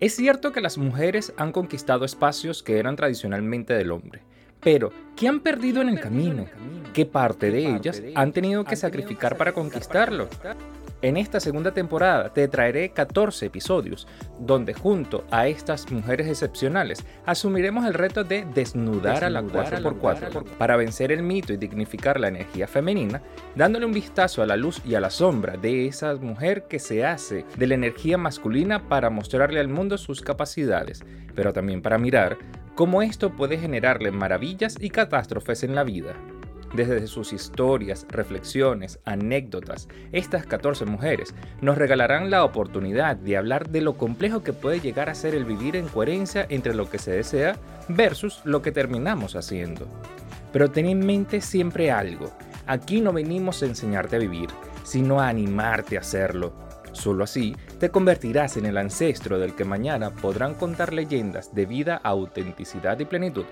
Es cierto que las mujeres han conquistado espacios que eran tradicionalmente del hombre, pero ¿qué han perdido en el camino? ¿Qué parte de ellas han tenido que sacrificar para conquistarlo? En esta segunda temporada te traeré 14 episodios donde junto a estas mujeres excepcionales asumiremos el reto de desnudar, a la 4x4 para vencer el mito y dignificar la energía femenina, dándole un vistazo a la luz y a la sombra de esa mujer que se hace de la energía masculina para mostrarle al mundo sus capacidades, pero también para mirar cómo esto puede generarle maravillas y catástrofes en la vida. Desde sus historias, reflexiones, anécdotas, estas 14 mujeres nos regalarán la oportunidad de hablar de lo complejo que puede llegar a ser el vivir en coherencia entre lo que se desea versus lo que terminamos haciendo. Pero ten en mente siempre algo, aquí no venimos a enseñarte a vivir, sino a animarte a hacerlo. Solo así te convertirás en el ancestro del que mañana podrán contar leyendas de vida, autenticidad y plenitud.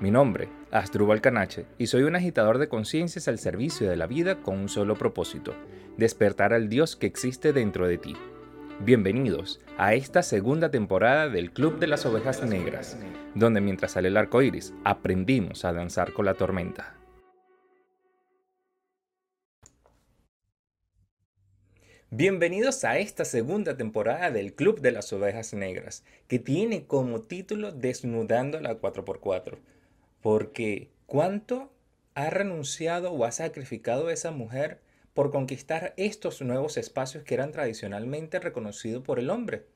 Mi nombre, Astrubal Canache, y soy un agitador de conciencias al servicio de la vida con un solo propósito, despertar al Dios que existe dentro de ti. Bienvenidos a esta segunda temporada del Club de las Ovejas Negras, donde mientras sale el arco iris, aprendimos a danzar con la tormenta. Bienvenidos a esta segunda temporada del Club de las Ovejas Negras, que tiene como título Desnudando la 4x4 porque ¿cuánto ha renunciado o ha sacrificado esa mujer por conquistar estos nuevos espacios que eran tradicionalmente reconocidos por el hombre?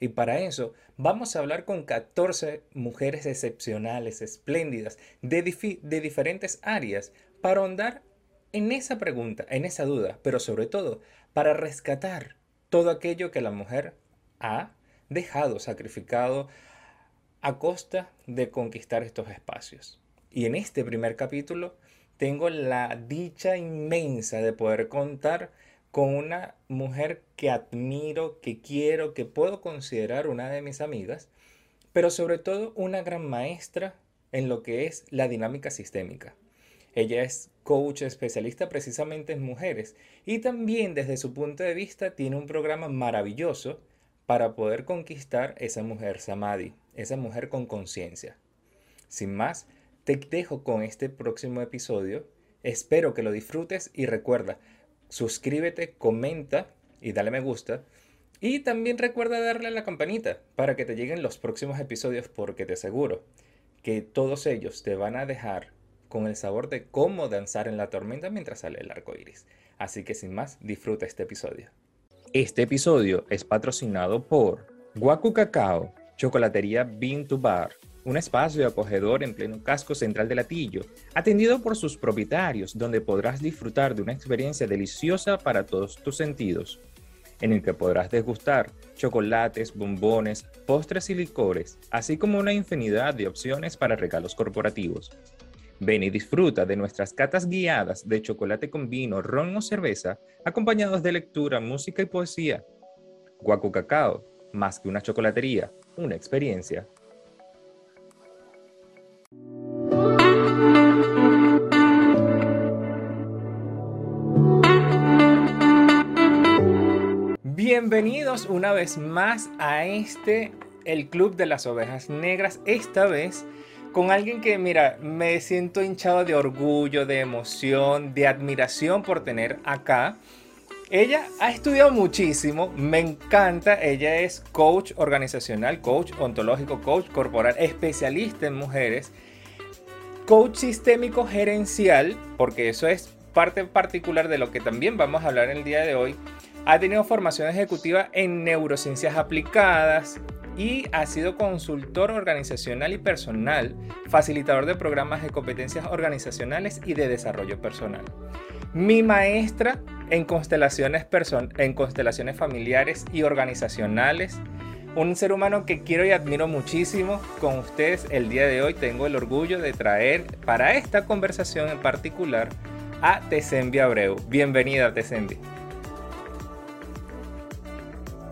Y para eso vamos a hablar con 14 mujeres excepcionales, espléndidas, de, de, diferentes áreas, para ahondar en esa pregunta, en esa duda, pero sobre todo para rescatar todo aquello que la mujer ha dejado, sacrificado, a costa de conquistar estos espacios. Y en este primer capítulo tengo la dicha inmensa de poder contar con una mujer que admiro, que quiero, que puedo considerar una de mis amigas, pero sobre todo una gran maestra en lo que es la dinámica sistémica. Ella es coach especialista precisamente en mujeres y también desde su punto de vista tiene un programa maravilloso para poder conquistar esa mujer samadhi, esa mujer con conciencia. Sin más, te dejo con este próximo episodio. Espero que lo disfrutes y recuerda, suscríbete, comenta y dale me gusta. Y también recuerda darle a la campanita para que te lleguen los próximos episodios porque te aseguro que todos ellos te van a dejar con el sabor de cómo danzar en la tormenta mientras sale el arco iris. Así que sin más, disfruta este episodio. Este episodio es patrocinado por Guacu Cacao, Chocolatería Bean to Bar, un espacio acogedor en pleno casco central de Latillo, atendido por sus propietarios, donde podrás disfrutar de una experiencia deliciosa para todos tus sentidos, en el que podrás degustar chocolates, bombones, postres y licores, así como una infinidad de opciones para regalos corporativos. Ven y disfruta de nuestras catas guiadas de chocolate con vino, ron o cerveza, acompañados de lectura, música y poesía. Guacu Cacao, más que una chocolatería, una experiencia. Bienvenidos una vez más a este, el Club de las Ovejas Negras, esta vez con alguien que, mira, me siento hinchado de orgullo, de emoción, de admiración por tener acá. Ella ha estudiado muchísimo, me encanta, ella es coach organizacional, coach ontológico, coach corporal, especialista en mujeres, coach sistémico gerencial, porque eso es parte particular de lo que también vamos a hablar el día de hoy. Ha tenido formación ejecutiva en neurociencias aplicadas, y ha sido consultor organizacional y personal, facilitador de programas de competencias organizacionales y de desarrollo personal. Mi maestra en constelaciones, en constelaciones familiares y organizacionales. Un ser humano que quiero y admiro muchísimo. Con ustedes el día de hoy tengo el orgullo de traer para esta conversación en particular a Tesembi Abreu. Bienvenida, Tesembi.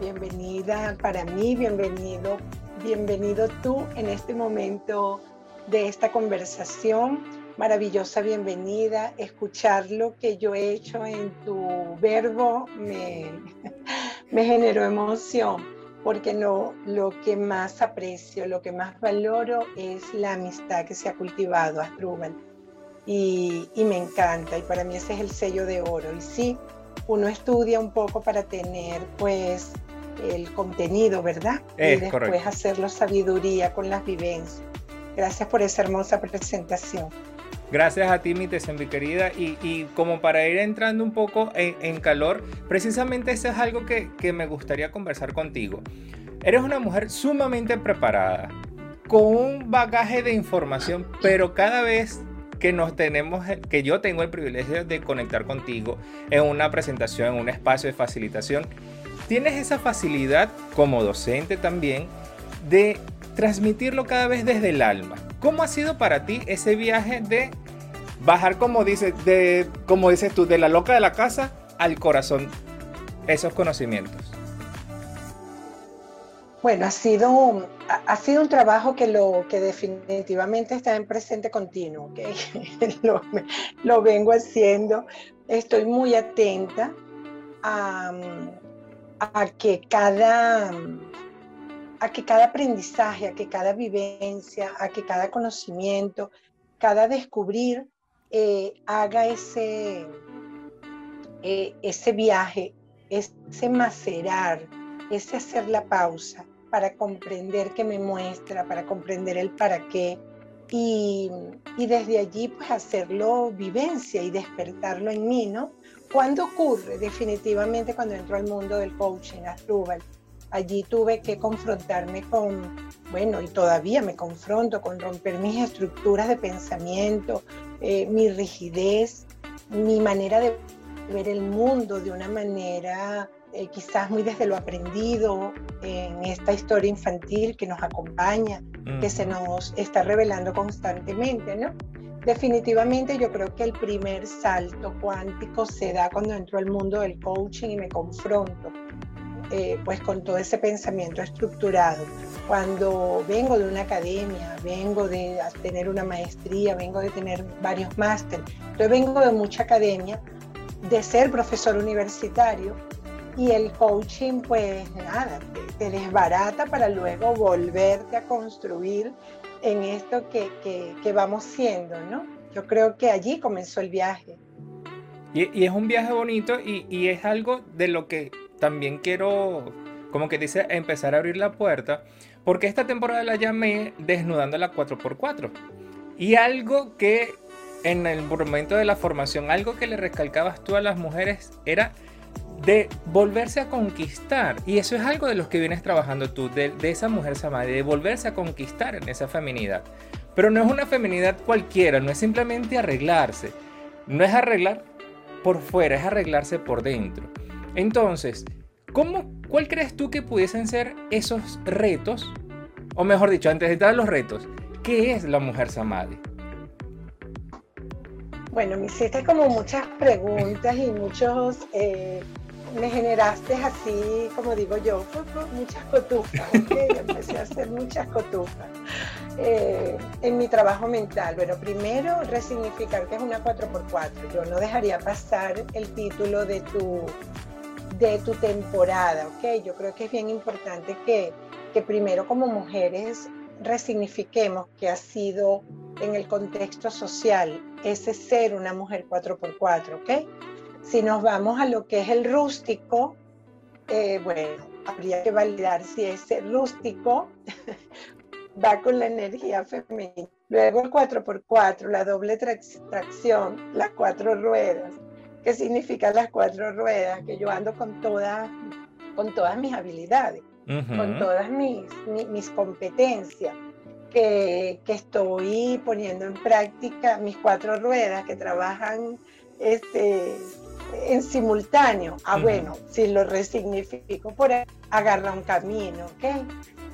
Bienvenida para mí, bienvenido, bienvenido tú en este momento de esta conversación. Maravillosa bienvenida. Escuchar lo que yo he hecho en tu verbo me, me generó emoción porque no, lo que más aprecio, lo que más valoro es la amistad que se ha cultivado a Y, y me encanta, y para mí ese es el sello de oro. Y sí, uno estudia un poco para tener pues el contenido, ¿verdad? y después hacerlo sabiduría con las vivencias. Gracias por esa hermosa presentación. Gracias a ti, mi mi querida. Y, como para ir entrando un poco en, calor, precisamente eso es algo que, que, me gustaría conversar contigo. Eres una mujer sumamente preparada, con un bagaje de información, pero cada vez que nos tenemos, que yo tengo el privilegio de conectar contigo en una presentación, en un espacio de facilitación, tienes esa facilidad como docente también de transmitirlo cada vez desde el alma. ¿Cómo ha sido para ti ese viaje de bajar, como dices, de, como dices tú, de la loca de la casa al corazón, esos conocimientos? Bueno, ha sido, ha sido un trabajo que, lo, que definitivamente está en presente continuo, ¿okay? lo, vengo haciendo. Estoy muy atenta a que cada a que cada aprendizaje, a que cada vivencia, a que cada conocimiento, cada descubrir eh, haga ese, eh, ese viaje, ese macerar, ese hacer la pausa para comprender qué me muestra, para comprender el para qué. Y, desde allí pues hacerlo vivencia y despertarlo en mí, ¿no? ¿Cuándo ocurre? Definitivamente cuando entro al mundo del coaching, a Rubal allí tuve que confrontarme con, bueno, y todavía me confronto con romper mis estructuras de pensamiento, eh, mi rigidez, mi manera de ver el mundo de una manera eh, quizás muy desde lo aprendido en esta historia infantil que nos acompaña, que se nos está revelando constantemente, ¿no? Definitivamente yo creo que el primer salto cuántico se da cuando entro al mundo del coaching y me confronto eh, pues con todo ese pensamiento estructurado. Cuando vengo de una academia, vengo de tener una maestría, vengo de tener varios másteres, yo vengo de mucha academia, de ser profesor universitario y el coaching pues nada, te, desbarata para luego volverte a construir en esto que, que, vamos siendo, ¿no? Yo creo que allí comenzó el viaje. Y, y es un viaje bonito y, y, es algo de lo que también quiero, como que dice, empezar a abrir la puerta, porque esta temporada la llamé Desnudando la 4x4. Y algo que en el momento de la formación, algo que le recalcabas tú a las mujeres era de volverse a conquistar. Y eso es algo de los que vienes trabajando tú, de, esa mujer samadhi, de volverse a conquistar en esa feminidad. Pero no es una feminidad cualquiera, no es simplemente arreglarse. No es arreglar por fuera, es arreglarse por dentro. Entonces, ¿cómo, ¿cuál crees tú que pudiesen ser esos retos? O mejor dicho, antes de a los retos, ¿qué es la mujer samadhi? Bueno, me hiciste como muchas preguntas y muchos, eh, me generaste así, como digo yo, muchas cotufas, empecé a hacer muchas cotufas eh, en mi trabajo mental. Bueno, primero resignificar que es una 4x4. Yo no dejaría pasar el título de tu de tu temporada, ¿ok? Yo creo que es bien importante que, que primero como mujeres resignifiquemos que ha sido en el contexto social ese ser una mujer 4x4, ¿ok? Si nos vamos a lo que es el rústico, eh, bueno, habría que validar si ese rústico va con la energía femenina. Luego el 4x4, la doble tracción, las cuatro ruedas qué significan las cuatro ruedas, que yo ando con todas, con todas mis habilidades, con todas mis, mis, competencias, que, que, estoy poniendo en práctica mis cuatro ruedas que trabajan este, en simultáneo. Ah, bueno, si lo resignifico por ahí, agarra un camino, ¿ok?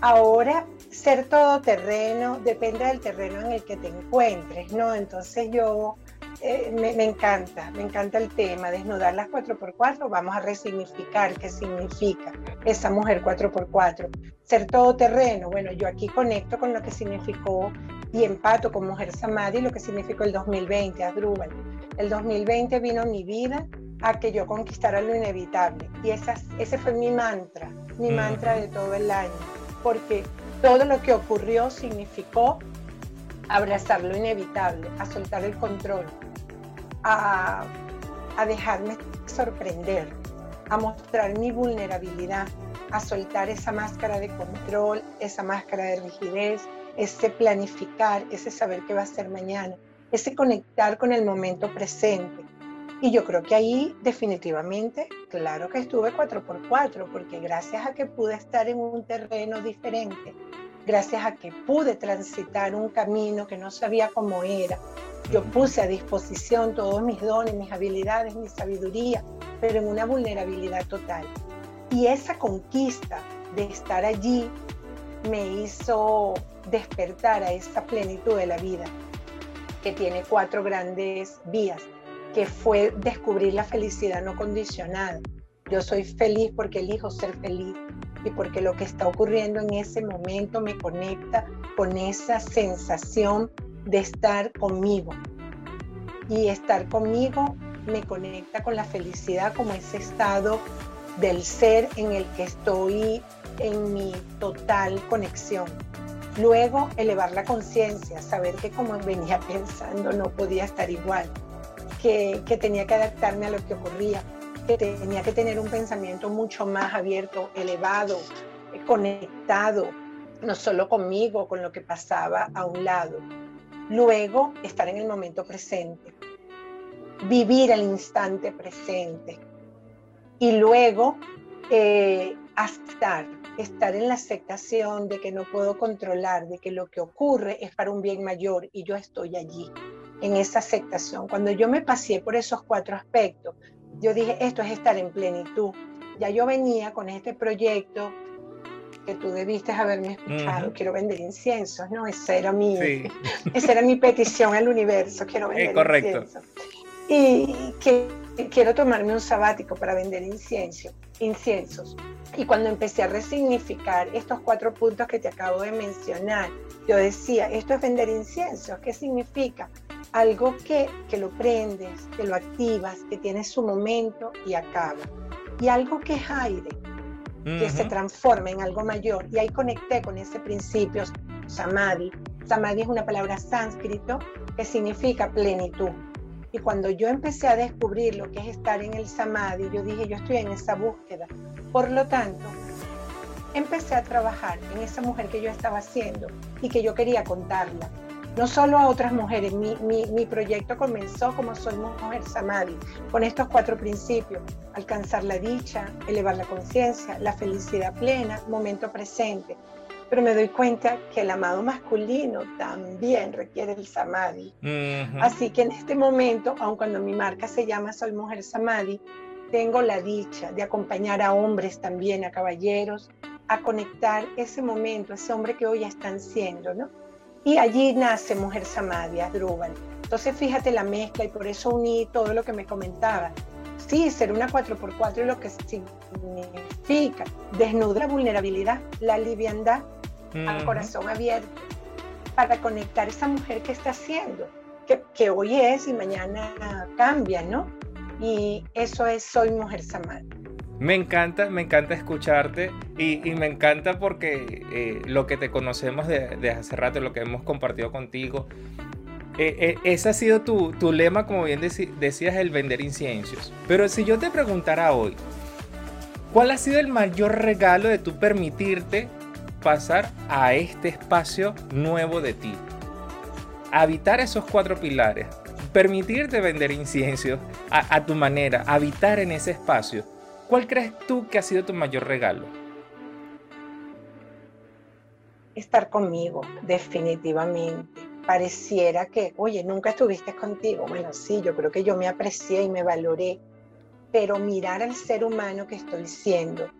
Ahora, ser todoterreno depende del terreno en el que te encuentres, ¿no? Entonces yo eh, me, encanta, me encanta el tema, desnudar las 4x4, vamos a resignificar qué significa esa mujer 4x4. Ser todoterreno, bueno, yo aquí conecto con lo que significó y empato con Mujer Samadhi, lo que significó el 2020, Adrúbal. El 2020 vino mi vida a que yo conquistara lo inevitable. Y esa, ese fue mi mantra, mi mantra de todo el año, porque todo lo que ocurrió significó abrazar lo inevitable, a soltar el control, a, a dejarme sorprender, a mostrar mi vulnerabilidad, a soltar esa máscara de control, esa máscara de rigidez, ese planificar, ese saber qué va a ser mañana, ese conectar con el momento presente. Y yo creo que ahí definitivamente, claro que estuve 4x4, porque gracias a que pude estar en un terreno diferente, gracias a que pude transitar un camino que no sabía cómo era, yo puse a disposición todos mis dones, mis habilidades, mi sabiduría, pero en una vulnerabilidad total. Y esa conquista de estar allí me hizo despertar a esa plenitud de la vida, que tiene cuatro grandes vías, que fue descubrir la felicidad no condicionada. Yo soy feliz porque elijo ser feliz y porque lo que está ocurriendo en ese momento me conecta con esa sensación de estar conmigo. Y estar conmigo me conecta con la felicidad como ese estado del ser en el que estoy en mi total conexión. Luego, elevar la conciencia, saber que como venía pensando no podía estar igual, que, que tenía que adaptarme a lo que ocurría, que tenía que tener un pensamiento mucho más abierto, elevado, conectado, no solo conmigo, con lo que pasaba a un lado. Luego, estar en el momento presente, vivir el instante presente. Y luego, eh, estar, estar en la aceptación de que no puedo controlar, de que lo que ocurre es para un bien mayor y yo estoy allí, en esa aceptación. Cuando yo me pasé por esos cuatro aspectos, yo dije, esto es estar en plenitud. Ya yo venía con este proyecto que tú debiste haberme escuchado, quiero vender inciensos, ¿no? Esa era mi, esa era mi petición al universo, quiero vender eh, correcto. Y que quiero tomarme un sabático para vender incienso, inciensos. Y cuando empecé a resignificar estos cuatro puntos que te acabo de mencionar, yo decía, esto es vender inciensos, ¿qué significa? Algo que, que lo prendes, que lo activas, que tiene su momento y acaba. Y algo que es aire, que se transforma en algo mayor. Y ahí conecté con ese principio samadhi. Samadhi es una palabra sánscrito que significa plenitud. Y cuando yo empecé a descubrir lo que es estar en el samadhi, yo dije, yo estoy en esa búsqueda. Por lo tanto, empecé a trabajar en esa mujer que yo estaba haciendo y que yo quería contarla. No solo a otras mujeres, mi, mi, mi proyecto comenzó como Soy Mujer Samadhi, con estos cuatro principios, alcanzar la dicha, elevar la conciencia, la felicidad plena, momento presente, pero me doy cuenta que el amado masculino también requiere el samadhi. Así que en este momento, aun cuando mi marca se llama Soy Mujer Samadhi, tengo la dicha de acompañar a hombres también, a caballeros, a conectar ese momento, ese hombre que hoy están siendo, ¿no? Y allí nace Mujer Samadhi, Adruban. Entonces fíjate la mezcla y por eso uní todo lo que me comentaba. Sí, ser una 4x4 es lo que significa desnudar la vulnerabilidad, la liviandad al corazón abierto para conectar esa mujer que está haciendo, que, que, hoy es y mañana cambia, ¿no? Y eso es Soy Mujer Samadhi. Me encanta, me encanta escucharte y, y me encanta porque eh, lo que te conocemos de, de, hace rato, lo que hemos compartido contigo, eh, eh, ese ha sido tu, tu lema, como bien decías, el vender inciensos. Pero si yo te preguntara hoy, ¿cuál ha sido el mayor regalo de tu permitirte pasar a este espacio nuevo de ti. Habitar esos cuatro pilares, permitirte vender inciensos a, tu manera, habitar en ese espacio. ¿Cuál crees tú que ha sido tu mayor regalo? Estar conmigo, definitivamente. Pareciera que, oye, nunca estuviste contigo. Bueno, sí, yo creo que yo me aprecié y me valoré, pero mirar al ser humano que estoy siendo,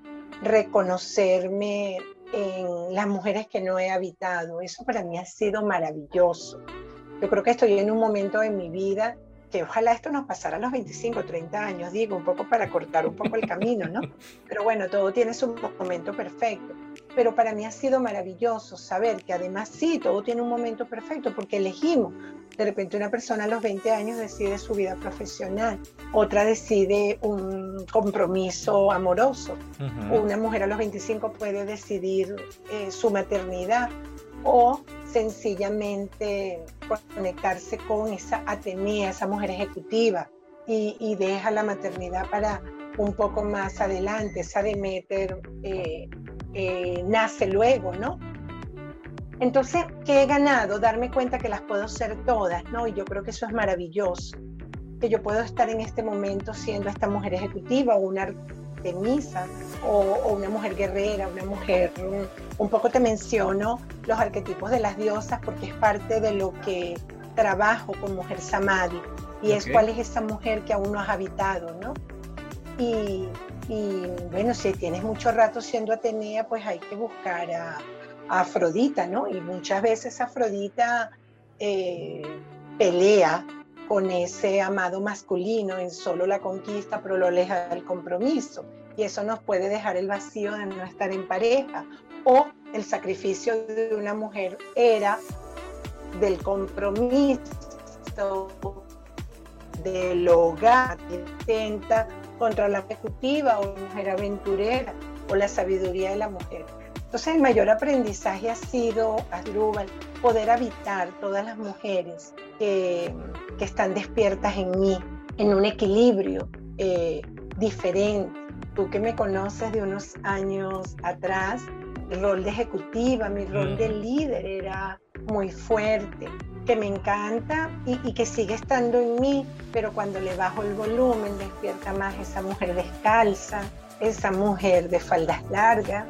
reconocerme en las mujeres que no he habitado. Eso para mí ha sido maravilloso. Yo creo que estoy en un momento en mi vida que ojalá esto nos pasara a los 25, 30 años, digo, un poco para cortar un poco el camino, ¿no? Pero bueno, todo tiene su momento perfecto. Pero para mí ha sido maravilloso saber que además sí, todo tiene un momento perfecto porque elegimos. De repente una persona a los 20 años decide su vida profesional, otra decide un compromiso amoroso, una mujer a los 25 puede decidir eh, su maternidad o sencillamente conectarse con esa Atenea, esa mujer ejecutiva y, deja la maternidad para un poco más adelante, esa Demeter eh, eh, nace luego, ¿no? Entonces, ¿qué he ganado? Darme cuenta que las puedo ser todas, ¿no? Y yo creo que eso es maravilloso, que yo puedo estar en este momento siendo esta mujer ejecutiva o una artemisa o, o una mujer guerrera, una mujer, un poco te menciono los arquetipos de las diosas porque es parte de lo que trabajo con Mujer Samadhi y es cuál es esa mujer que aún no has habitado, ¿no? Y, y bueno, si tienes mucho rato siendo Atenea, pues hay que buscar a, Afrodita, ¿no? Y muchas veces Afrodita eh, pelea con ese amado masculino en solo la conquista, pero lo aleja del compromiso. Y eso nos puede dejar el vacío de no estar en pareja. O el sacrificio de una mujer era del compromiso, del hogar, intenta contra la ejecutiva o mujer aventurera o la sabiduría de la mujer. Entonces el mayor aprendizaje ha sido, Asdrúbal, poder habitar todas las mujeres que, están despiertas en mí, en un equilibrio eh, diferente. Tú que me conoces de unos años atrás, rol de ejecutiva, mi rol de líder era muy fuerte que me encanta y, que sigue estando en mí, pero cuando le bajo el volumen despierta más esa mujer descalza, esa mujer de faldas largas,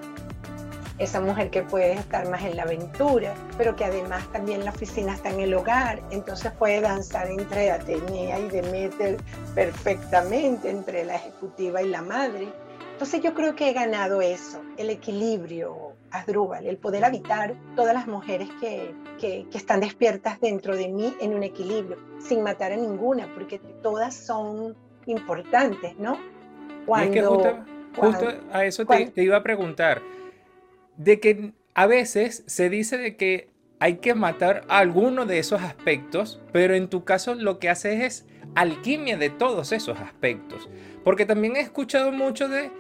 esa mujer que puede estar más en la aventura, pero que además también la oficina está en el hogar, entonces puede danzar entre Atenea y Demeter perfectamente, entre la ejecutiva y la madre. Entonces yo creo que he ganado eso, el equilibrio, Asdrúbal, el poder habitar todas las mujeres que, que, están despiertas dentro de mí en un equilibrio, sin matar a ninguna, porque todas son importantes, ¿no? Cuando, es que justo, a eso te, te iba a preguntar, de que a veces se dice de que hay que matar alguno de esos aspectos, pero en tu caso lo que haces es alquimia de todos esos aspectos. Porque también he escuchado mucho de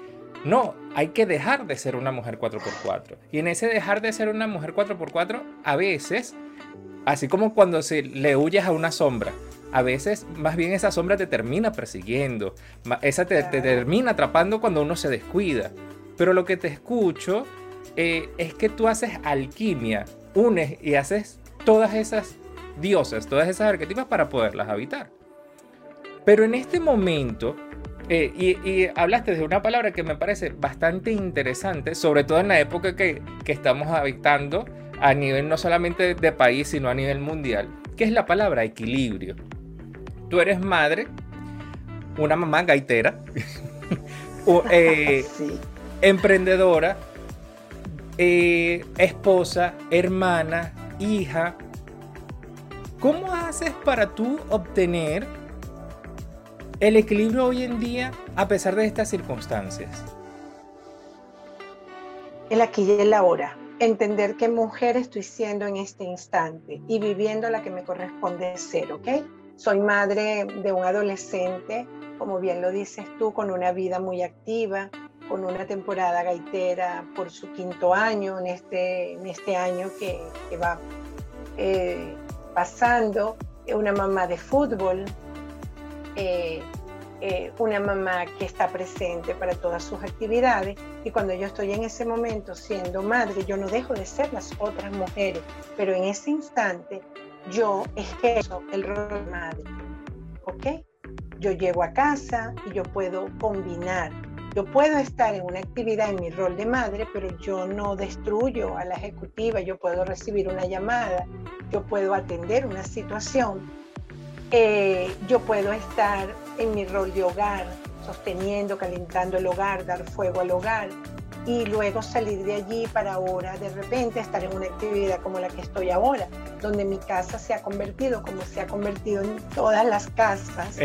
no, hay que dejar de ser una mujer 4x4. Y en ese dejar de ser una mujer 4x4, a veces, así como cuando se le huyes a una sombra, a veces más bien esa sombra te termina persiguiendo, esa te, termina atrapando cuando uno se descuida. Pero lo que te escucho eh, es que tú haces alquimia, unes y haces todas esas diosas, todas esas arquetipas para poderlas habitar. Pero en este momento, eh, y, hablaste de una palabra que me parece bastante interesante, sobre todo en la época que, estamos habitando a nivel no solamente de país, sino a nivel mundial, que es la palabra equilibrio. Tú eres madre, una mamá gaitera, eh, emprendedora, eh, esposa, hermana, hija. ¿Cómo haces para tú obtener el equilibrio hoy en día a pesar de estas circunstancias? El aquí y el ahora. Entender qué mujer estoy siendo en este instante y viviendo la que me corresponde ser, ¿ok? Soy madre de un adolescente, como bien lo dices tú, con una vida muy activa, con una temporada gaitera por su quinto año, en este, en este año que, va eh, pasando, una mamá de fútbol, eh, eh, una mamá que está presente para todas sus actividades y cuando yo estoy en ese momento siendo madre, yo no dejo de ser las otras mujeres, pero en ese instante yo ejerzo el rol de madre, ¿ok? Yo llego a casa y yo puedo combinar. Yo puedo estar en una actividad en mi rol de madre, pero yo no destruyo a la ejecutiva, yo puedo recibir una llamada, yo puedo atender una situación eh, yo puedo estar en mi rol de hogar, sosteniendo, calentando el hogar, dar fuego al hogar y luego salir de allí para ahora de repente estar en una actividad como la que estoy ahora, donde mi casa se ha convertido como se ha convertido en todas las casas,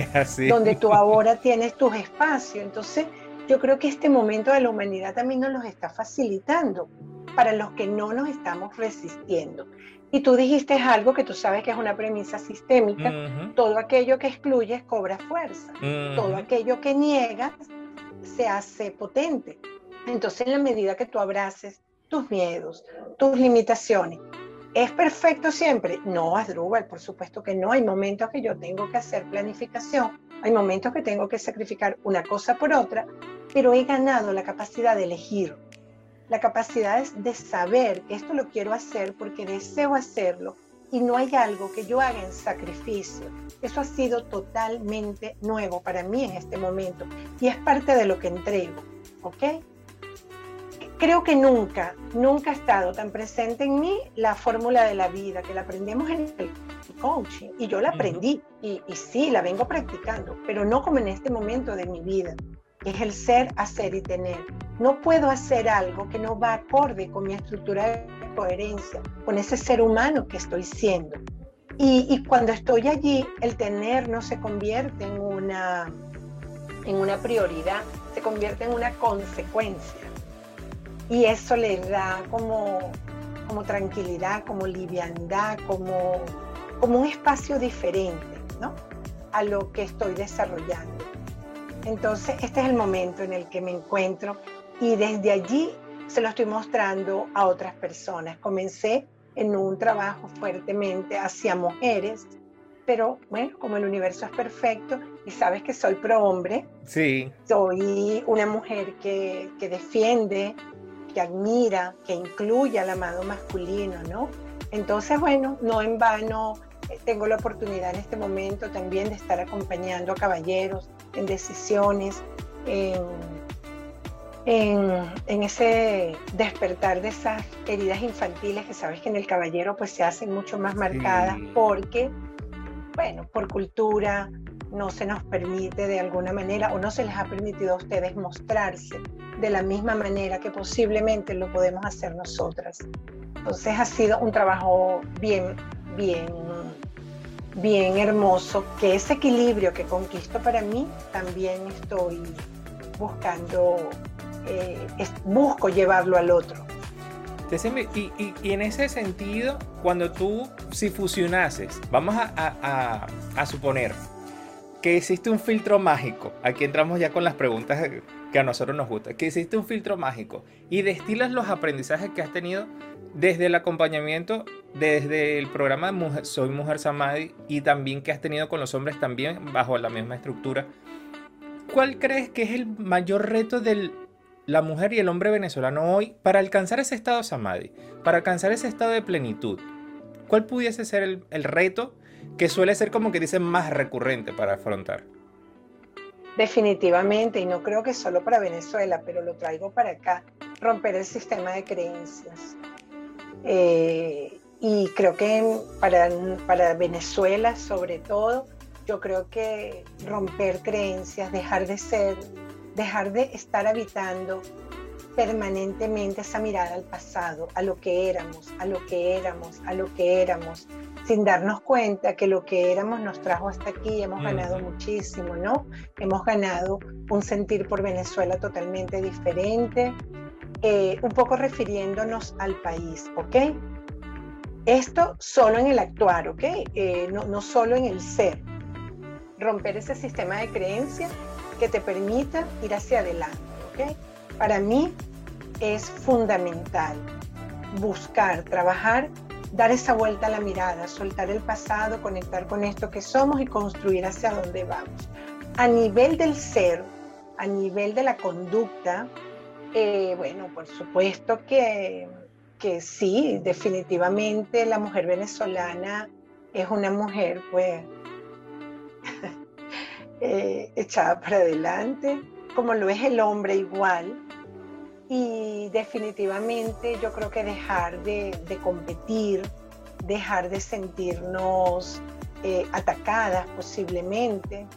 donde tú ahora tienes tus espacios. Entonces, yo creo que este momento de la humanidad también nos los está facilitando para los que no nos estamos resistiendo. Y tú dijiste algo que tú sabes que es una premisa sistémica. Todo aquello que excluyes cobra fuerza. Todo aquello que niegas se hace potente. Entonces, en la medida que tú abraces tus miedos, tus limitaciones, ¿es perfecto siempre? No, Asdrúbal, por supuesto que no. Hay momentos que yo tengo que hacer planificación, hay momentos que tengo que sacrificar una cosa por otra, pero he ganado la capacidad de elegir la capacidad de saber que esto lo quiero hacer porque deseo hacerlo y no hay algo que yo haga en sacrificio. Eso ha sido totalmente nuevo para mí en este momento y es parte de lo que entrego, ¿ok? Creo que nunca, nunca ha estado tan presente en mí la fórmula de la vida, que la aprendemos en el coaching y yo la aprendí y, y sí, la vengo practicando, pero no como en este momento de mi vida es el ser, hacer y tener. No puedo hacer algo que no va acorde con mi estructura de coherencia, con ese ser humano que estoy siendo. Y, cuando estoy allí, el tener no se convierte en una, en una prioridad, se convierte en una consecuencia. Y eso le da como, como tranquilidad, como liviandad, como, como un espacio diferente ¿no? a lo que estoy desarrollando. Entonces, este es el momento en el que me encuentro y desde allí se lo estoy mostrando a otras personas. Comencé en un trabajo fuertemente hacia mujeres, pero bueno, como el universo es perfecto y sabes que soy pro hombre, sí. soy una mujer que, que defiende, que admira, que incluye al amado masculino, ¿no? Entonces, bueno, no en vano eh, tengo la oportunidad en este momento también de estar acompañando a caballeros en decisiones, en, ese despertar de esas heridas infantiles que sabes que en el caballero pues se hacen mucho más marcadas porque, bueno, por cultura no se nos permite de alguna manera o no se les ha permitido a ustedes mostrarse de la misma manera que posiblemente lo podemos hacer nosotras. Entonces ha sido un trabajo bien, bien bien hermoso, que ese equilibrio que conquisto para mí, también estoy buscando, eh, busco llevarlo al otro. Y, en ese sentido, cuando tú, si fusionases, vamos a, a, suponer que existe un filtro mágico, aquí entramos ya con las preguntas que a nosotros nos gusta, que existe un filtro mágico y destilas los aprendizajes que has tenido desde el acompañamiento desde el programa Soy Mujer Samadhi y también que has tenido con los hombres también bajo la misma estructura, ¿cuál crees que es el mayor reto de la mujer y el hombre venezolano hoy para alcanzar ese estado Samadhi, para alcanzar ese estado de plenitud? ¿Cuál pudiese ser el reto que suele ser como que dicen más recurrente para afrontar? Definitivamente, y no creo que solo para Venezuela, pero lo traigo para acá, romper el sistema de creencias. Eh, y creo que para, para Venezuela, sobre todo, yo creo que romper creencias, dejar de ser, dejar de estar habitando permanentemente esa mirada al pasado, a lo que éramos, a lo que éramos, a lo que éramos, sin darnos cuenta que lo que éramos nos trajo hasta aquí, hemos ganado muchísimo, ¿no? Hemos ganado un sentir por Venezuela totalmente diferente, eh, un poco refiriéndonos al país, ¿ok? Esto solo en el actuar, ¿ok? Eh, no, no solo en el ser. Romper ese sistema de creencias que te permita ir hacia adelante, ¿ok? Para mí es fundamental buscar, trabajar, dar esa vuelta a la mirada, soltar el pasado, conectar con esto que somos y construir hacia dónde vamos. A nivel del ser, a nivel de la conducta, eh, bueno, por supuesto que que sí, definitivamente la mujer venezolana es una mujer pues eh, echada para adelante, como lo es el hombre igual. Y definitivamente yo creo que dejar de, competir, dejar de sentirnos eh, atacadas posiblemente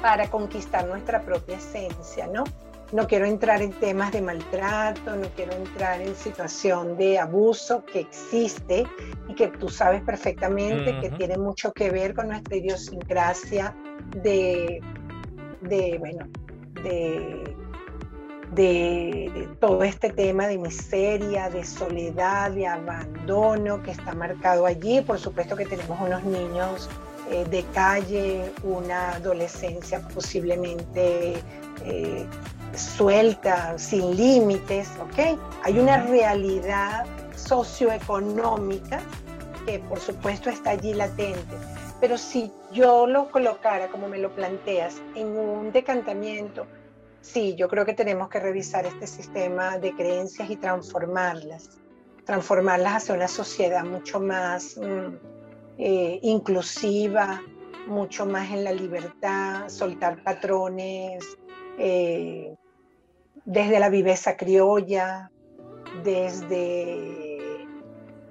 para conquistar nuestra propia esencia, ¿no? No quiero entrar en temas de maltrato, no quiero entrar en situación de abuso que existe y que tú sabes perfectamente que tiene mucho que ver con nuestra idiosincrasia de, de bueno, de, de, todo este tema de miseria, de soledad, de abandono que está marcado allí. Por supuesto que tenemos unos niños eh, de calle, una adolescencia posiblemente eh, suelta, sin límites, ¿ok? Hay una realidad socioeconómica que por supuesto está allí latente. Pero si yo lo colocara, como me lo planteas, en un decantamiento, sí, yo creo que tenemos que revisar este sistema de creencias y transformarlas, transformarlas hacia una sociedad mucho más mm, eh, inclusiva, mucho más en la libertad, soltar patrones, eh, desde la viveza criolla, desde,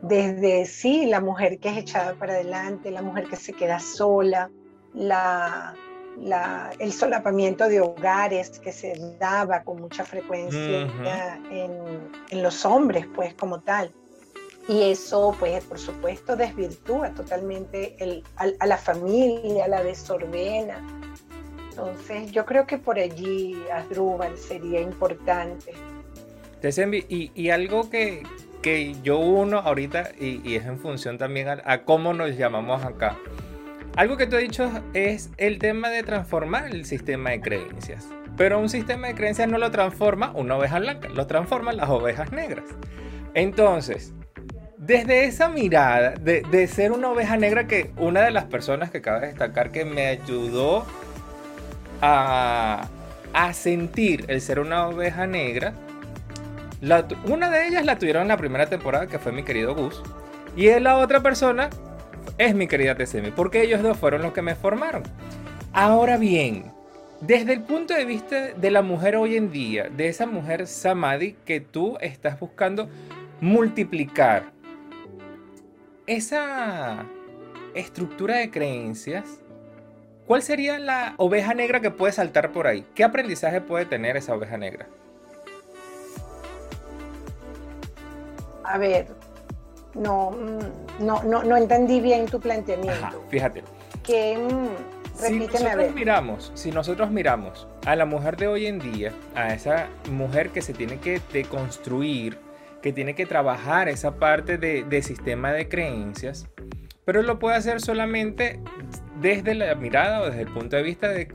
desde, sí, la mujer que es echada para adelante, la mujer que se queda sola, la, el solapamiento de hogares que se daba con mucha frecuencia en, en, los hombres, pues como tal. Y eso, pues, por supuesto, desvirtúa totalmente el, a, la familia, la desordena. Entonces, yo creo que por allí, Asdrúbal, sería importante. Y, y algo que, que, yo uno ahorita, y, y, es en función también a, a cómo nos llamamos acá, algo que tú has dicho es el tema de transformar el sistema de creencias. Pero un sistema de creencias no lo transforma una oveja blanca, lo transforman las ovejas negras. Entonces, desde esa mirada de, ser una oveja negra, que una de las personas que cabe destacar que me ayudó a, sentir el ser una oveja negra, una de ellas la tuvieron en la primera temporada, que fue mi querido Gus, y la otra persona es mi querida Tessemi, porque ellos dos fueron los que me formaron. Ahora bien, desde el punto de vista de la mujer hoy en día, de esa mujer samadhi que tú estás buscando multiplicar, esa estructura de creencias, ¿cuál sería la oveja negra que puede saltar por ahí? ¿Qué aprendizaje puede tener esa oveja negra? A ver, no, mm, no, no, no entendí bien tu planteamiento. fíjate. Que, mm, si nosotros miramos, si nosotros miramos a la mujer de hoy en día, a esa mujer que se tiene que deconstruir, que tiene que trabajar esa parte de, sistema de creencias, pero lo puede hacer solamente desde la mirada o desde el punto de vista de,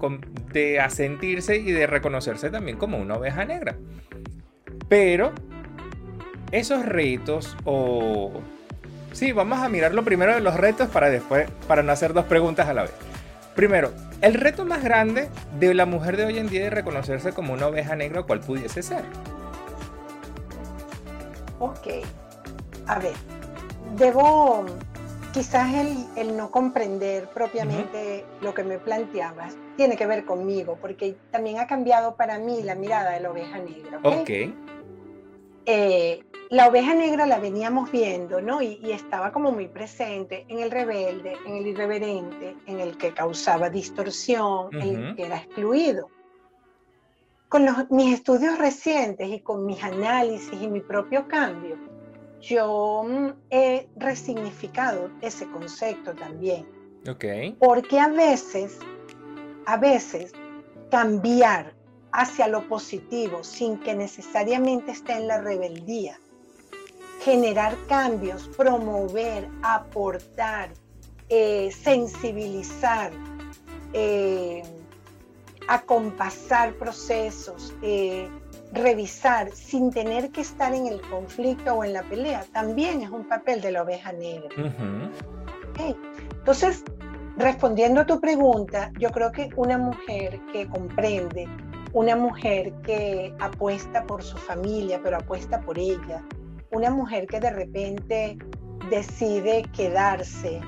de asentirse y de reconocerse también como una oveja negra. Pero esos retos o... Sí, vamos a mirarlo primero de los retos para después, para no hacer dos preguntas a la vez. Primero, el reto más grande de la mujer de hoy en día es reconocerse como una oveja negra, ¿cuál pudiese ser? Ok, a ver, debo quizás el, no comprender propiamente lo que me planteabas tiene que ver conmigo, porque también ha cambiado para mí la mirada de la oveja negra. Ok. Eh, la oveja negra la veníamos viendo, ¿no? Y, estaba como muy presente en el rebelde, en el irreverente, en el que causaba distorsión, en el que era excluido. Con mis estudios recientes y con mis análisis y mi propio cambio, yo mm, he resignificado ese concepto también. Ok. Porque a veces, a veces, cambiar hacia lo positivo sin que necesariamente esté en la rebeldía generar cambios, promover, aportar, eh, sensibilizar, eh, acompasar procesos, eh, revisar sin tener que estar en el conflicto o en la pelea, también es un papel de la oveja negra. Entonces, respondiendo a tu pregunta, yo creo que una mujer que comprende, una mujer que apuesta por su familia, pero apuesta por ella, una mujer que de repente decide quedarse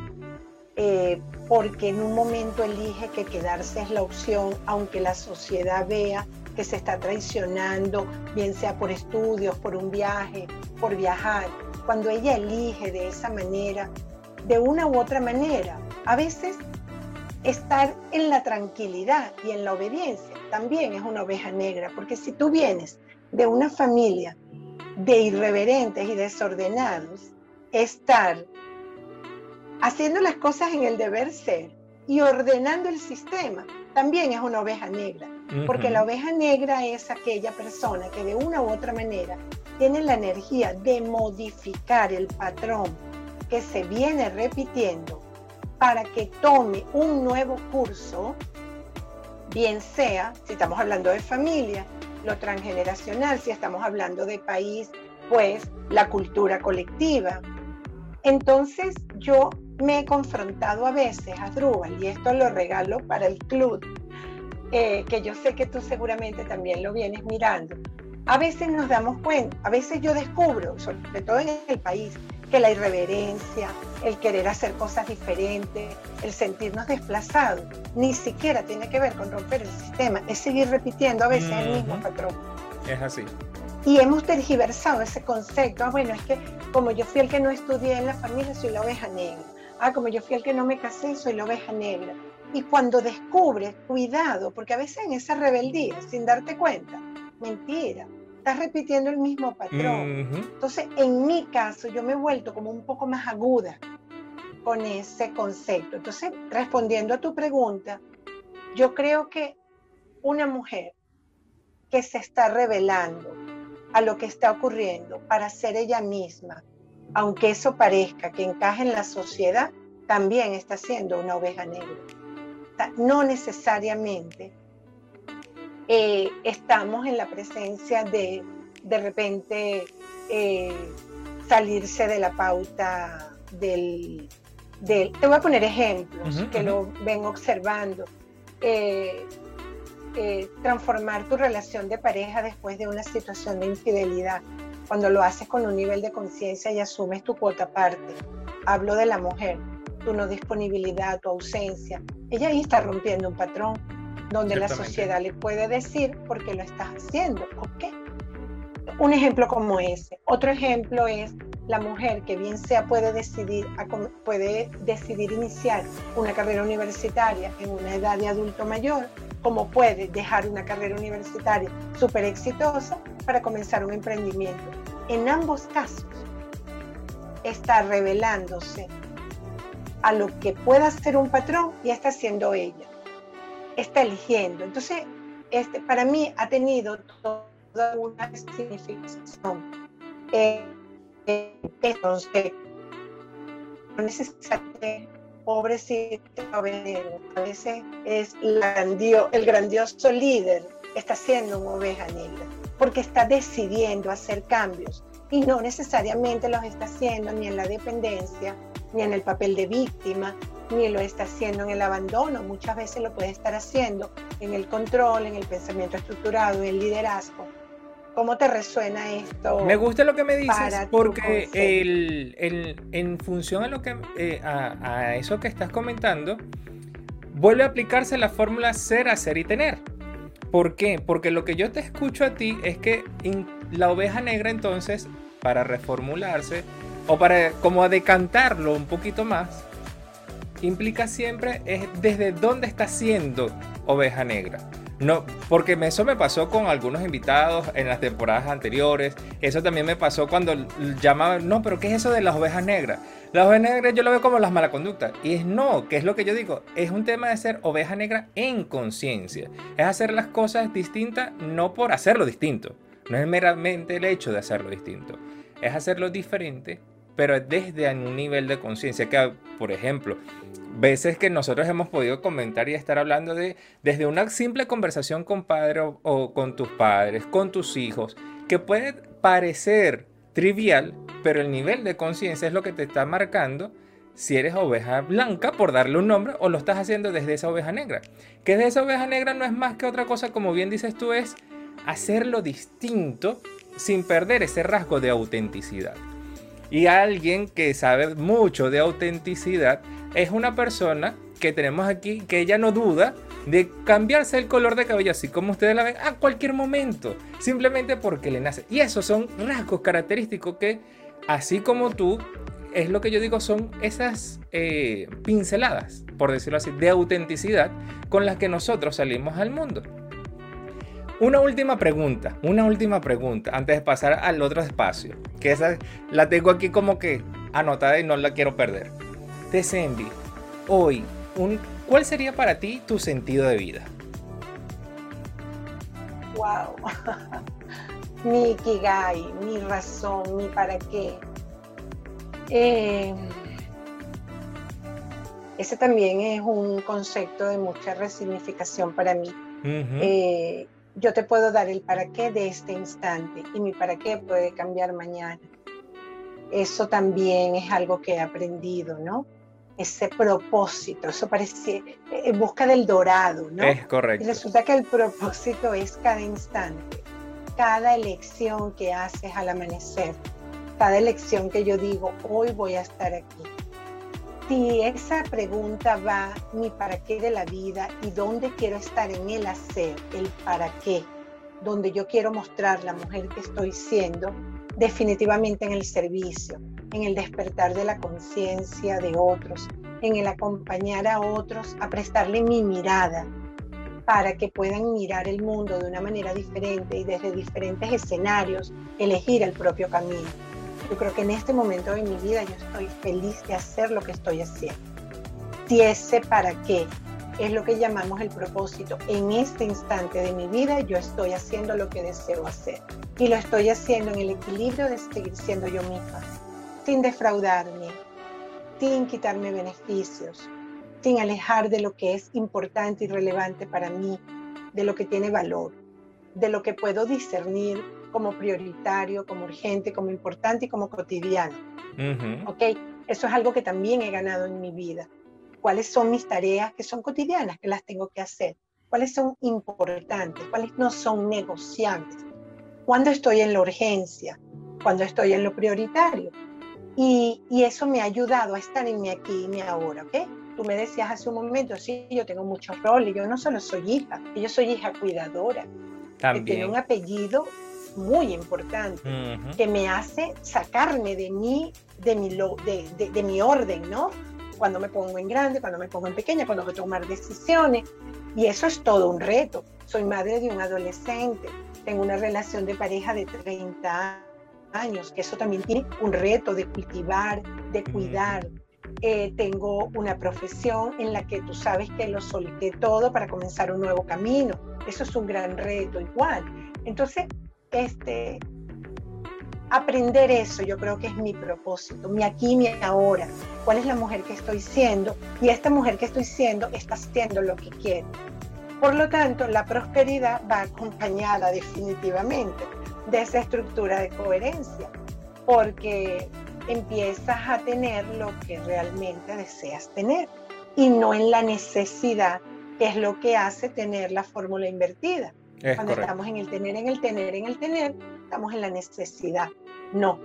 eh, porque en un momento elige que quedarse es la opción, aunque la sociedad vea que se está traicionando, bien sea por estudios, por un viaje, por viajar. Cuando ella elige de esa manera, de una u otra manera, a veces estar en la tranquilidad y en la obediencia también es una oveja negra, porque si tú vienes de una familia de irreverentes y desordenados estar haciendo las cosas en el deber ser y ordenando el sistema, también es una oveja negra. Porque la oveja negra es aquella persona que de una u otra manera tiene la energía de modificar el patrón que se viene repitiendo para que tome un nuevo curso, bien sea, si estamos hablando de familia, lo transgeneracional, si estamos hablando de país, pues la cultura colectiva. Entonces yo me he confrontado a veces, a Drupal, y esto lo regalo para el club, eh, que yo sé que tú seguramente también lo vienes mirando. A veces nos damos cuenta, a veces yo descubro, sobre todo en el país, que la irreverencia, el querer hacer cosas diferentes, el sentirnos desplazados, ni siquiera tiene que ver con romper el sistema, es seguir repitiendo a veces el mismo patrón. Es así. Y hemos tergiversado ese concepto. Ah, bueno, es que como yo fui el que no estudié en la familia, soy la oveja negra. Ah, como yo fui el que no me casé, soy la oveja negra. Y cuando descubres, cuidado, porque a veces en esa rebeldía, sin darte cuenta, mentira, estás repitiendo el mismo patrón. Entonces, en mi caso, yo me he vuelto como un poco más aguda con ese concepto. Entonces, respondiendo a tu pregunta, yo creo que una mujer que se está revelando a lo que está ocurriendo para ser ella misma, aunque eso parezca que encaje en la sociedad, también está siendo una oveja negra. no necesariamente eh, estamos en la presencia de de repente eh, salirse de la pauta del, Te voy a poner ejemplos que lo vengo observando. Eh, transformar tu relación de pareja después de una situación de infidelidad cuando lo haces con un nivel de conciencia y asumes tu cuota aparte. Hablo de la mujer, tu no disponibilidad, tu ausencia. Ella ahí está rompiendo un patrón donde la sociedad le puede decir por qué lo estás haciendo. ¿Ok? Un ejemplo como ese. Otro ejemplo es la mujer que bien sea puede decidir, puede decidir iniciar una carrera universitaria en una edad de adulto mayor, como puede dejar una carrera universitaria súper exitosa para comenzar un emprendimiento. En ambos casos está revelándose a lo que pueda ser un patrón y está siendo ella. Está eligiendo. Entonces, este, para mí ha tenido toda una significación. Eh, entonces, no necesariamente pobrecito a veces es el grandioso líder está siendo una oveja negra, porque está decidiendo hacer cambios y no necesariamente los está haciendo ni en la dependencia, ni en el papel de víctima, ni lo está haciendo en el abandono, muchas veces lo puede estar haciendo en el control, en el pensamiento estructurado, en el liderazgo. ¿Cómo te resuena esto? Me gusta lo que me dices porque en función a, lo que, eh, a, eso que estás comentando, vuelve a aplicarse la fórmula ser, hacer y tener. ¿Por qué? Porque lo que yo te escucho a ti es que la oveja negra entonces, para reformularse o para como decantarlo un poquito más, implica siempre es desde dónde está siendo oveja negra. No, porque eso me pasó con algunos invitados en las temporadas anteriores. Eso también me pasó cuando llamaban, no, pero ¿qué es eso de las ovejas negras? Las ovejas negras yo lo veo como las malas conductas. Y es no, que es lo que yo digo. Es un tema de ser oveja negra en conciencia. Es hacer las cosas distintas no por hacerlo distinto. No es meramente el hecho de hacerlo distinto. Es hacerlo diferente, pero desde un nivel de conciencia. Que, por ejemplo, veces que nosotros hemos podido comentar y estar hablando de desde una simple conversación con padre o, con tus padres, con tus hijos, que puede parecer trivial, pero el nivel de conciencia es lo que te está marcando si eres oveja blanca, por darle un nombre, o lo estás haciendo desde esa oveja negra. Que esa oveja negra no es más que otra cosa, como bien dices tú, es hacerlo distinto sin perder ese rasgo de autenticidad. Y alguien que sabe mucho de autenticidad es una persona que tenemos aquí que ella no duda de cambiarse el color de cabello así como ustedes la ven a cualquier momento, simplemente porque le nace. Y esos son rasgos característicos que, así como tú, es lo que yo digo, son esas eh, pinceladas, por decirlo así, de autenticidad con las que nosotros salimos al mundo. Una última pregunta, una última pregunta antes de pasar al otro espacio, que esa la tengo aquí como que anotada y no la quiero perder. Tesembi, hoy, un ¿cuál sería para ti tu sentido de vida? Wow. mi ikigai, mi razón, mi para qué. Eh, ese también es un concepto de mucha resignificación para mí. Eh, yo te puedo dar el para qué de este instante y mi para qué puede cambiar mañana. Eso también es algo que he aprendido, ¿no? Ese propósito, eso parece en busca del dorado, ¿no? Es correcto. Y resulta que el propósito es cada instante, cada elección que haces al amanecer, cada elección que yo digo, hoy voy a estar aquí si esa pregunta va mi para qué de la vida y dónde quiero estar en el hacer, el para qué, donde yo quiero mostrar la mujer que estoy siendo, definitivamente en el servicio, en el despertar de la conciencia de otros, en el acompañar a otros a prestarle mi mirada para que puedan mirar el mundo de una manera diferente y desde diferentes escenarios elegir el propio camino. Yo creo que en este momento de mi vida yo estoy feliz de hacer lo que estoy haciendo. Si ese para qué es lo que llamamos el propósito, en este instante de mi vida yo estoy haciendo lo que deseo hacer. Y lo estoy haciendo en el equilibrio de seguir siendo yo misma, sin defraudarme, sin quitarme beneficios, sin alejar de lo que es importante y relevante para mí, de lo que tiene valor, de lo que puedo discernir como prioritario, como urgente, como importante y como cotidiano. ¿Ok? Eso es algo que también he ganado en mi vida. ¿Cuáles son mis tareas que son cotidianas, que las tengo que hacer? ¿Cuáles son importantes? ¿Cuáles no son negociables? ¿Cuándo estoy en la urgencia? ¿Cuándo estoy en lo prioritario? Y, y, eso me ha ayudado a estar en mi aquí y mi ahora, ¿ok? Tú me decías hace un momento, sí, yo tengo muchos roles, yo no solo soy hija, yo soy hija cuidadora, También. que tiene un apellido muy importante que me hace sacarme de mí, de mi, de, de, mi orden, ¿no? Cuando me pongo en grande, cuando me pongo en pequeña, cuando voy a tomar decisiones. Y eso es todo un reto. Soy madre de un adolescente, tengo una relación de pareja de 30 años, que eso también tiene un reto de cultivar, de cuidar. Eh, tengo una profesión en la que tú sabes que lo solté todo para comenzar un nuevo camino. Eso es un gran reto igual. Entonces, este, aprender eso, yo creo que es mi propósito, mi aquí, mi ahora. ¿Cuál es la mujer que estoy siendo? Y esta mujer que estoy siendo está haciendo lo que quiere. Por lo tanto, la prosperidad va acompañada definitivamente de esa estructura de coherencia, porque empiezas a tener lo que realmente deseas tener y no en la necesidad, que es lo que hace tener la fórmula invertida. Cuando estamos en el tener, en el tener, en el tener, estamos en la necesidad. No.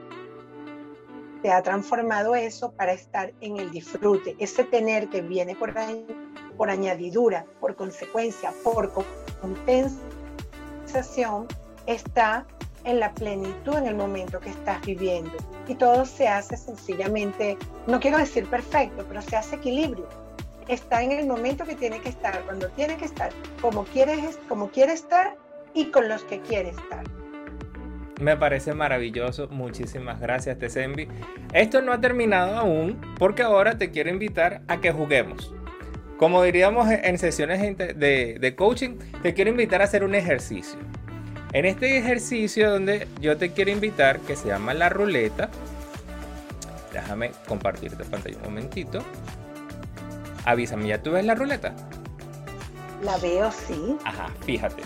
Se ha transformado eso para estar en el disfrute. Ese tener que viene por, por añadidura, por consecuencia, por compensación, está en la plenitud en el momento que estás viviendo. Y todo se hace sencillamente, no quiero decir perfecto, pero se hace equilibrio está en el momento que tiene que estar, cuando tiene que estar, como quiere, como quiere estar y con los que quiere estar. Me parece maravilloso, muchísimas gracias Tesembi. Esto no ha terminado aún porque ahora te quiero invitar a que juguemos. Como diríamos en sesiones de, de coaching, te quiero invitar a hacer un ejercicio. En este ejercicio donde yo te quiero invitar, que se llama la ruleta, déjame compartirte pantalla un momentito. Avísame, ¿ya tú ves la ruleta? La veo, sí. Ajá, fíjate.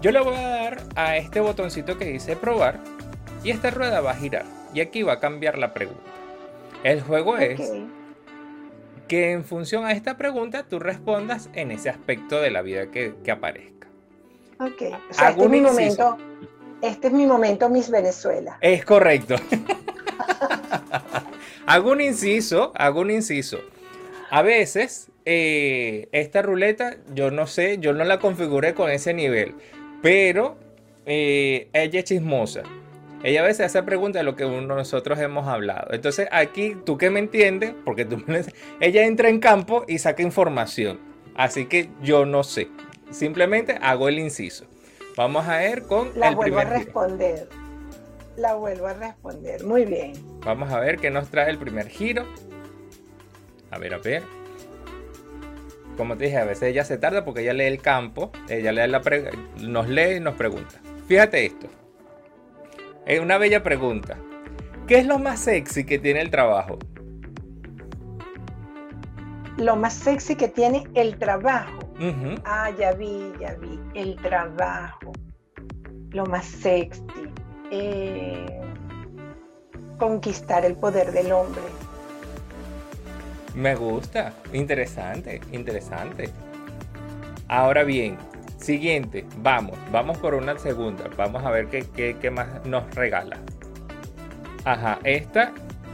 Yo le voy a dar a este botoncito que dice probar y esta rueda va a girar. Y aquí va a cambiar la pregunta. El juego es que en función a esta pregunta tú respondas en ese aspecto de la vida que, aparezca. Ok. O sea, este es mi momento. Este es mi momento, Miss Venezuela. Es correcto. hago un inciso, hago un inciso. A veces, eh, esta ruleta, yo no sé, yo no la configuré con ese nivel, pero eh, ella es chismosa. Ella a veces hace preguntas de lo que nosotros hemos hablado. Entonces aquí, tú que me entiendes, porque tú ella entra en campo y saca información. Así que yo no sé. Simplemente hago el inciso. Vamos a ver con la vuelvo a responder. La vuelvo a responder. Muy bien. Vamos a ver qué nos trae el primer giro. A ver, a ver. como te dije, a veces ella se tarda porque ella lee el campo, ella lee la nos lee y nos pregunta. Fíjate esto. Es una bella pregunta. ¿Qué es lo más sexy que tiene el trabajo? Lo más sexy que tiene el trabajo. Ah, ya vi, ya vi. El trabajo. Lo más sexy. Eh, conquistar el poder del hombre. Me gusta. Interesante, interesante. Ahora bien, siguiente, vamos, vamos por una segunda. Vamos a ver qué, qué, más nos regala. Ajá, esta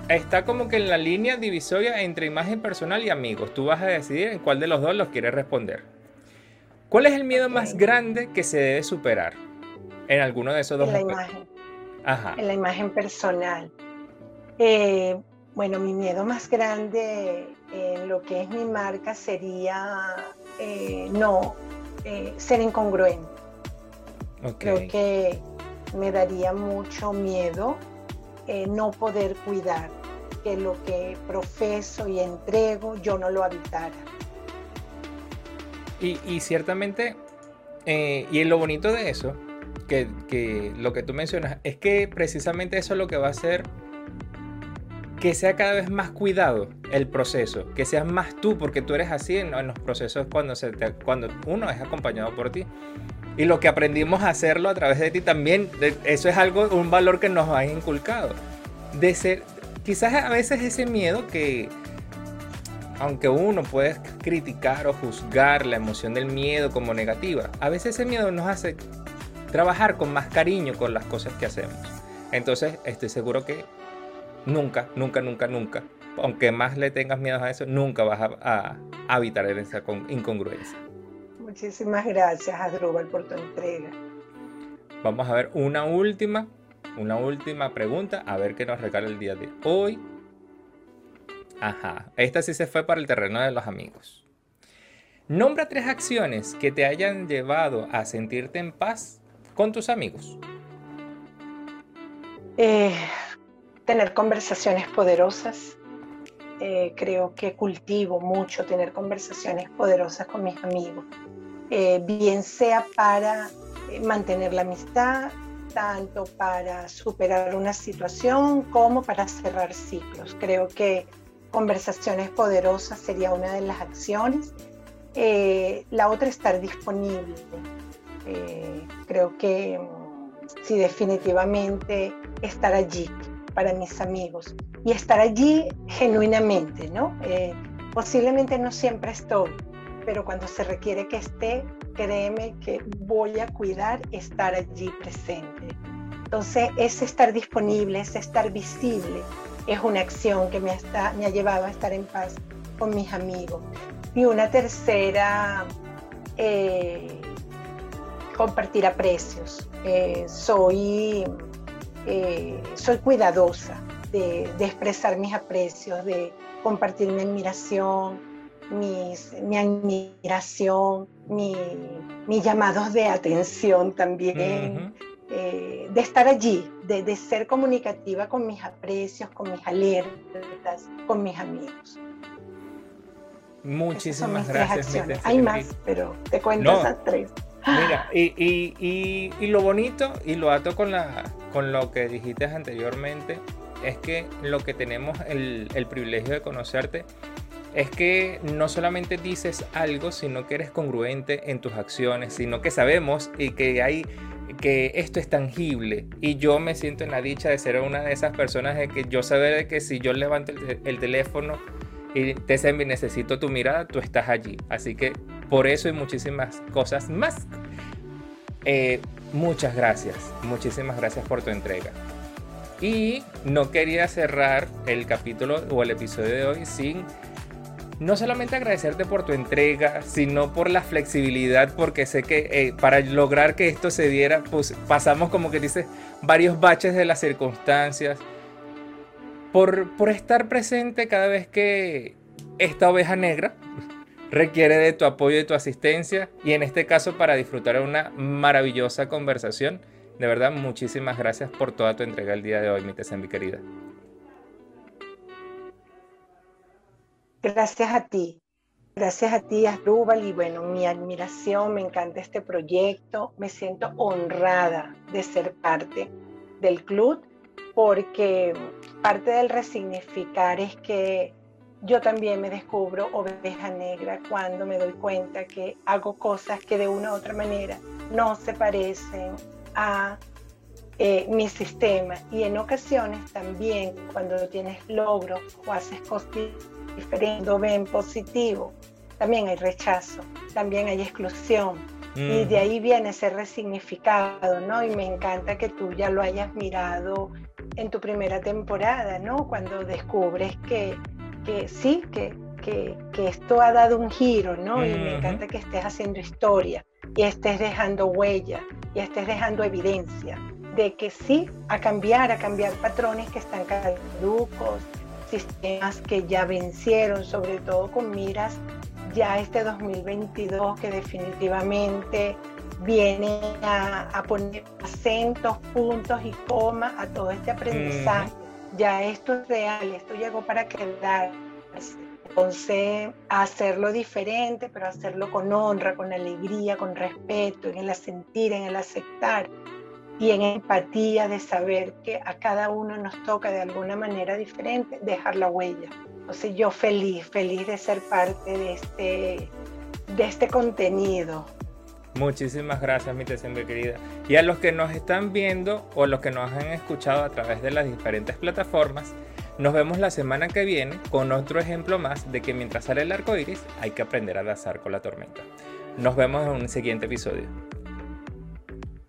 está como que en la línea divisoria entre imagen personal y amigos. Tú vas a decidir en cuál de los dos los quieres responder. ¿Cuál es el miedo más grande que se debe superar en alguno de esos dos? En la imagen. Ajá. En la imagen personal. Eh, bueno, mi miedo más grande en lo que es mi marca sería eh, no eh, ser incongruente. Creo que me daría mucho miedo eh, no poder cuidar que lo que profeso y entrego yo no lo habitara. Y, ciertamente, y lo bonito de eso, que, que lo que tú mencionas, es que precisamente eso es lo que va a hacer que sea cada vez más cuidado el proceso, que seas más tú, porque tú eres así en, los procesos cuando, cuando uno es acompañado por ti. Y lo que aprendimos a hacerlo a través de ti también, eso es algo, un valor que nos ha inculcado. De ser, quizás a veces ese miedo que, aunque uno puede criticar o juzgar la emoción del miedo como negativa, a veces ese miedo nos hace trabajar con más cariño con las cosas que hacemos. Entonces, estoy seguro que nunca, nunca, nunca, nunca, aunque más le tengas miedo a eso, nunca vas a, evitar esa incongruencia. Muchísimas gracias, Adrubal, por tu entrega. Vamos a ver una última, una última pregunta, a ver qué nos regala el día de hoy. Ajá, esta sí se fue para el terreno de los amigos. Nombra tres acciones que te hayan llevado a sentirte en paz con tus amigos. Eh, tener conversaciones poderosas. Eh, creo que cultivo mucho tener conversaciones poderosas con mis amigos, eh, bien sea para eh, mantener la amistad, tanto para superar una situación como para cerrar ciclos. Creo que conversaciones poderosas sería una de las acciones. la otra, estar disponible. creo que mm, sí, definitivamente estar allí para mis amigos y estar allí genuinamente, ¿no? Eh, posiblemente no siempre estoy, pero cuando se requiere que esté, créeme que voy a cuidar estar allí presente. Entonces, ese estar disponible, ese estar visible, es una acción que me, me ha llevado a estar en paz con mis amigos. Y una tercera, eh, compartir aprecios. Eh, soy eh, soy cuidadosa de, expresar mis aprecios, de compartir mi admiración, mis, mi admiración, mis llamados de atención también, eh, de estar allí, de, ser comunicativa con mis aprecios, con mis alertas, con mis amigos. Muchísimas gracias. Hay más, pero te cuento esas tres. Mira, y, lo bonito, y lo ato con, la, con lo que dijiste anteriormente, es que lo que tenemos el, el privilegio de conocerte es que no solamente dices algo, sino que eres congruente en tus acciones, sino que sabemos y que hay que esto es tangible y yo me siento en la dicha de ser una de esas personas de que yo saber que si yo levanto el, teléfono y te necesito tu mirada, tú estás allí. Así que por eso y muchísimas cosas más. Eh, muchas gracias, muchísimas gracias por tu entrega. Y no quería cerrar el capítulo o el episodio de hoy sin no solamente agradecerte por tu entrega, sino por la flexibilidad, porque sé que eh, para lograr que esto se diera, pues pasamos como que dices varios baches de las circunstancias, por, por estar presente cada vez que esta oveja negra requiere de tu apoyo y tu asistencia y en este caso para disfrutar una maravillosa conversación. De verdad, muchísimas gracias por toda tu entrega el día de hoy, mi mi querida. Gracias a ti. Gracias a ti, Asdrúbal, y bueno, mi admiración, me encanta este proyecto, me siento honrada de ser parte del club, porque parte del resignificar es que yo también me descubro oveja negra cuando me doy cuenta que hago cosas que de una u otra manera no se parecen a eh, mi sistema. Y en ocasiones también cuando tienes logros o haces cosas diferentes o ven positivo, también hay rechazo, también hay exclusión. Y de ahí viene ese resignificado, ¿no? Y me encanta que tú ya lo hayas mirado en tu primera temporada, ¿no? Cuando descubres que que sí, que, que, esto ha dado un giro, ¿no? Y me encanta que estés haciendo historia y estés dejando huella y estés dejando evidencia de que sí, a cambiar, a cambiar patrones que están caducos, sistemas que ya vencieron, sobre todo con miras ya este 2022 que definitivamente viene a, poner acentos, puntos y comas a todo este aprendizaje ya esto es real, esto llegó para quedar. Entonces, hacerlo diferente, pero hacerlo con honra, con alegría, con respeto, en el sentir, en el aceptar y en empatía de saber que a cada uno nos toca de alguna manera diferente dejar la huella. Entonces yo feliz, feliz de ser parte de este, de este contenido. Muchísimas gracias, mi muy querida. Y a los que nos están viendo o los que nos han escuchado a través de las diferentes plataformas, nos vemos la semana que viene con otro ejemplo más de que mientras sale el arco iris hay que aprender a danzar con la tormenta. Nos vemos en un siguiente episodio.